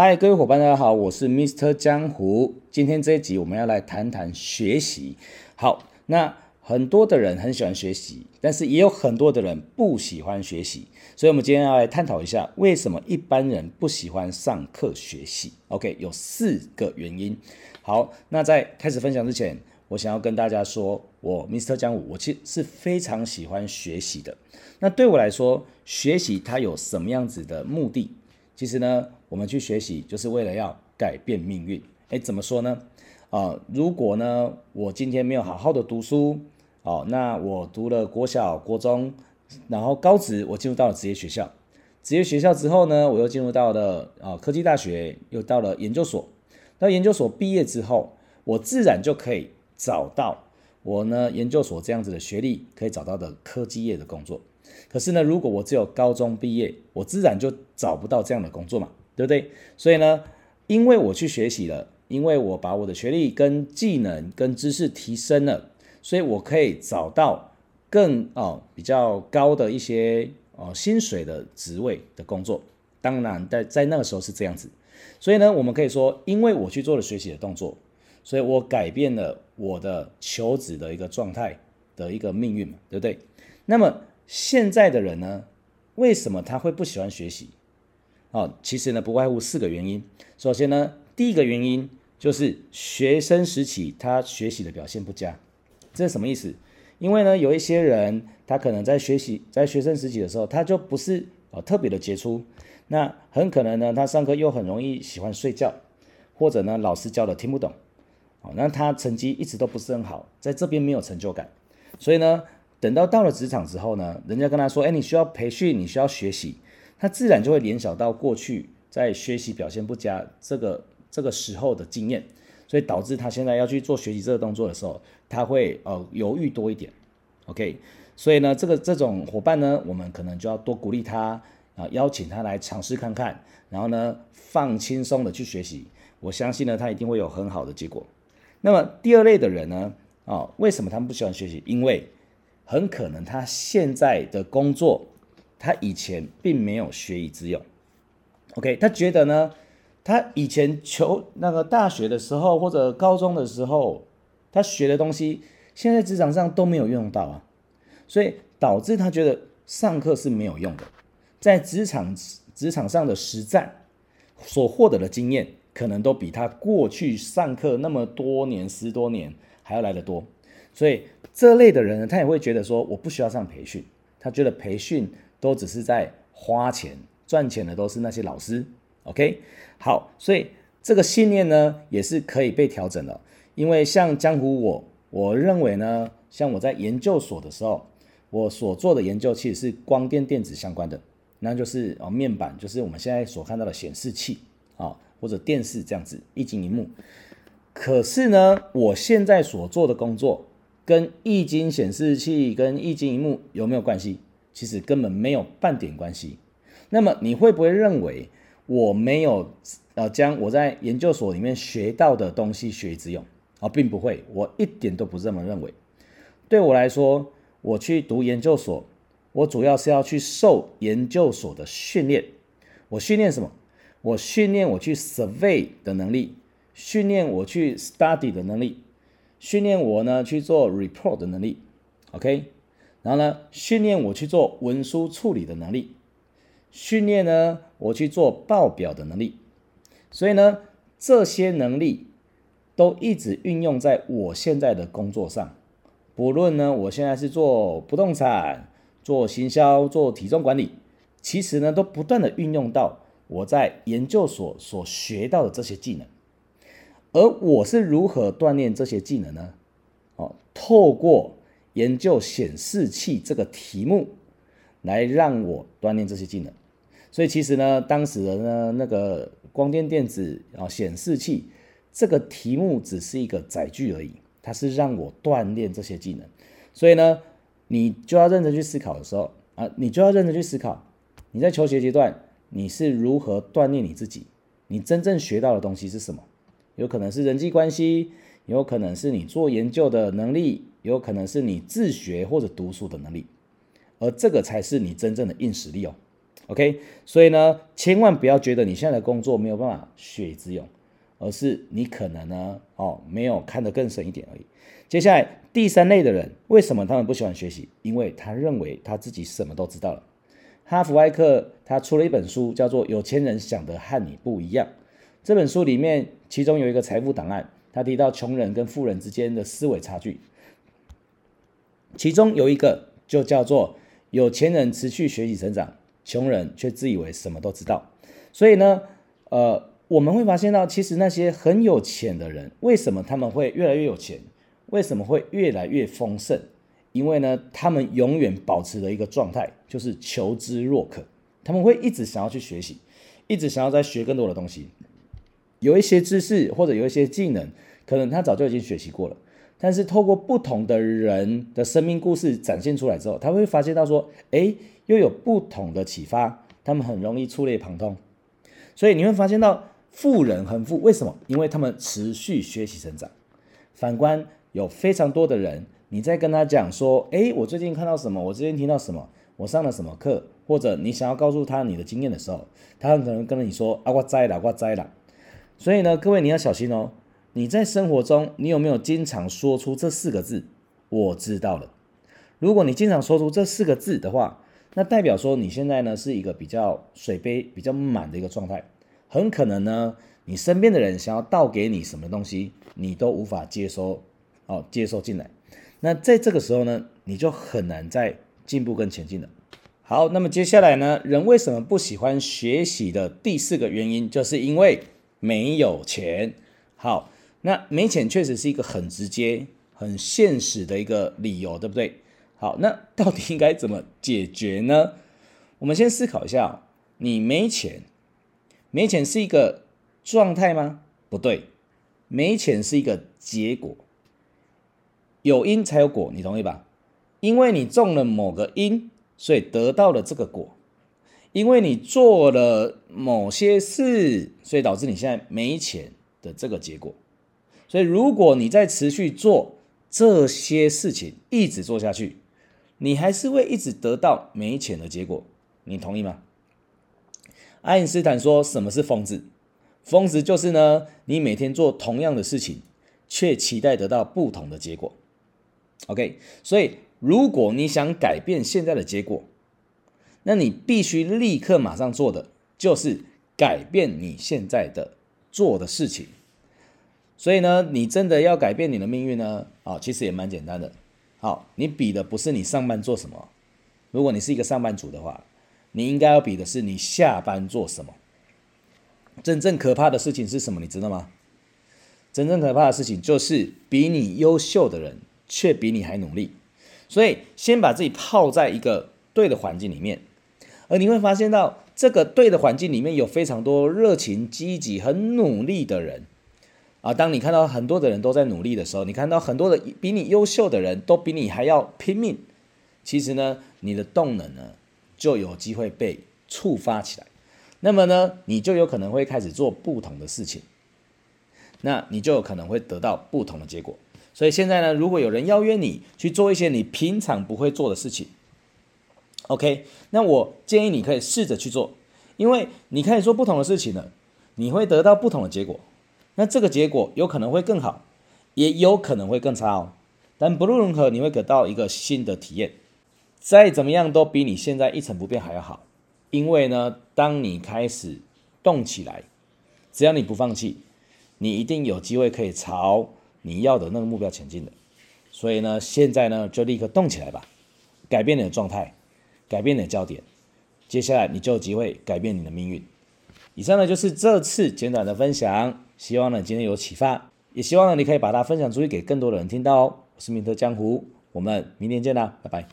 嗨，各位伙伴，大家好，我是 Mr. 江湖。今天这一集我们要来谈谈学习。好，那很多的人很喜欢学习，但是也有很多的人不喜欢学习。所以，我们今天要来探讨一下，为什么一般人不喜欢上课学习？OK，有四个原因。好，那在开始分享之前，我想要跟大家说，我 Mr. 江湖，我其实是非常喜欢学习的。那对我来说，学习它有什么样子的目的？其实呢，我们去学习就是为了要改变命运。诶，怎么说呢？啊、如果呢，我今天没有好好的读书，哦，那我读了国小、国中，然后高职，我进入到了职业学校。职业学校之后呢，我又进入到了啊、科技大学，又到了研究所。到研究所毕业之后，我自然就可以找到我呢研究所这样子的学历可以找到的科技业的工作。可是呢，如果我只有高中毕业，我自然就找不到这样的工作嘛，对不对？所以呢，因为我去学习了，因为我把我的学历跟技能跟知识提升了，所以我可以找到更哦比较高的一些哦薪水的职位的工作。当然在在那个时候是这样子，所以呢，我们可以说，因为我去做了学习的动作，所以我改变了我的求职的一个状态的一个命运嘛，对不对？那么。现在的人呢，为什么他会不喜欢学习？哦，其实呢，不外乎四个原因。首先呢，第一个原因就是学生时期他学习的表现不佳。这是什么意思？因为呢，有一些人他可能在学习在学生时期的时候，他就不是哦特别的杰出。那很可能呢，他上课又很容易喜欢睡觉，或者呢，老师教的听不懂。哦，那他成绩一直都不是很好，在这边没有成就感。所以呢。等到到了职场之后呢，人家跟他说：“哎，你需要培训，你需要学习。”他自然就会联想到过去在学习表现不佳这个这个时候的经验，所以导致他现在要去做学习这个动作的时候，他会呃犹豫多一点。OK，所以呢，这个这种伙伴呢，我们可能就要多鼓励他啊，邀请他来尝试看看，然后呢，放轻松的去学习。我相信呢，他一定会有很好的结果。那么第二类的人呢，啊，为什么他们不喜欢学习？因为很可能他现在的工作，他以前并没有学以致用。OK，他觉得呢，他以前求那个大学的时候或者高中的时候，他学的东西，现在职场上都没有用到啊，所以导致他觉得上课是没有用的，在职场职场上的实战所获得的经验，可能都比他过去上课那么多年十多年还要来得多。所以这类的人呢，他也会觉得说，我不需要上培训，他觉得培训都只是在花钱，赚钱的都是那些老师。OK，好，所以这个信念呢也是可以被调整的。因为像江湖我，我认为呢，像我在研究所的时候，我所做的研究其实是光电电子相关的，那就是哦面板，就是我们现在所看到的显示器啊，或者电视这样子液晶萤幕。可是呢，我现在所做的工作。跟液晶显示器跟液晶荧幕有没有关系？其实根本没有半点关系。那么你会不会认为我没有呃将我在研究所里面学到的东西学以致用啊？并不会，我一点都不这么认为。对我来说，我去读研究所，我主要是要去受研究所的训练。我训练什么？我训练我去 survey 的能力，训练我去 study 的能力。训练我呢去做 report 的能力，OK，然后呢训练我去做文书处理的能力，训练呢我去做报表的能力，所以呢这些能力都一直运用在我现在的工作上，不论呢我现在是做不动产、做行销、做体重管理，其实呢都不断的运用到我在研究所所学到的这些技能。而我是如何锻炼这些技能呢？哦，透过研究显示器这个题目来让我锻炼这些技能。所以其实呢，当时的呢那个光电电子啊显示器这个题目只是一个载具而已，它是让我锻炼这些技能。所以呢，你就要认真去思考的时候啊，你就要认真去思考，你在求学阶段你是如何锻炼你自己，你真正学到的东西是什么？有可能是人际关系，有可能是你做研究的能力，有可能是你自学或者读书的能力，而这个才是你真正的硬实力哦。OK，所以呢，千万不要觉得你现在的工作没有办法学以致用，而是你可能呢，哦，没有看得更深一点而已。接下来第三类的人，为什么他们不喜欢学习？因为他认为他自己什么都知道了。哈弗艾克他出了一本书，叫做《有钱人想的和你不一样》。这本书里面，其中有一个财富档案，他提到穷人跟富人之间的思维差距。其中有一个就叫做有钱人持续学习成长，穷人却自以为什么都知道。所以呢，呃，我们会发现到，其实那些很有钱的人，为什么他们会越来越有钱？为什么会越来越丰盛？因为呢，他们永远保持的一个状态就是求知若渴，他们会一直想要去学习，一直想要再学更多的东西。有一些知识或者有一些技能，可能他早就已经学习过了，但是透过不同的人的生命故事展现出来之后，他会发现到说，诶，又有不同的启发，他们很容易触类旁通。所以你会发现到富人很富，为什么？因为他们持续学习成长。反观有非常多的人，你在跟他讲说，诶，我最近看到什么，我最近听到什么，我上了什么课，或者你想要告诉他你的经验的时候，他很可能跟你说，啊，我栽了，我栽了。所以呢，各位你要小心哦。你在生活中，你有没有经常说出这四个字？我知道了。如果你经常说出这四个字的话，那代表说你现在呢是一个比较水杯比较满的一个状态。很可能呢，你身边的人想要倒给你什么东西，你都无法接收哦，接收进来。那在这个时候呢，你就很难再进步跟前进了。好，那么接下来呢，人为什么不喜欢学习的第四个原因，就是因为。没有钱，好，那没钱确实是一个很直接、很现实的一个理由，对不对？好，那到底应该怎么解决呢？我们先思考一下，你没钱，没钱是一个状态吗？不对，没钱是一个结果，有因才有果，你同意吧？因为你种了某个因，所以得到了这个果。因为你做了某些事，所以导致你现在没钱的这个结果。所以如果你在持续做这些事情，一直做下去，你还是会一直得到没钱的结果。你同意吗？爱因斯坦说：“什么是疯子？疯子就是呢，你每天做同样的事情，却期待得到不同的结果。” OK，所以如果你想改变现在的结果，那你必须立刻马上做的就是改变你现在的做的事情。所以呢，你真的要改变你的命运呢？啊，其实也蛮简单的。好，你比的不是你上班做什么。如果你是一个上班族的话，你应该要比的是你下班做什么。真正可怕的事情是什么？你知道吗？真正可怕的事情就是比你优秀的人却比你还努力。所以，先把自己泡在一个对的环境里面。而你会发现到这个对的环境里面有非常多热情、积极、很努力的人啊。当你看到很多的人都在努力的时候，你看到很多的比你优秀的人都比你还要拼命，其实呢，你的动能呢就有机会被触发起来。那么呢，你就有可能会开始做不同的事情，那你就有可能会得到不同的结果。所以现在呢，如果有人邀约你去做一些你平常不会做的事情，OK，那我建议你可以试着去做，因为你可以做不同的事情了，你会得到不同的结果。那这个结果有可能会更好，也有可能会更差哦。但不论如何，你会得到一个新的体验，再怎么样都比你现在一成不变还要好。因为呢，当你开始动起来，只要你不放弃，你一定有机会可以朝你要的那个目标前进的。所以呢，现在呢就立刻动起来吧，改变你的状态。改变你的焦点，接下来你就有机会改变你的命运。以上呢就是这次简短的分享，希望呢今天有启发，也希望呢你可以把它分享出去给更多的人听到哦。我是明特江湖，我们明天见啦，拜拜。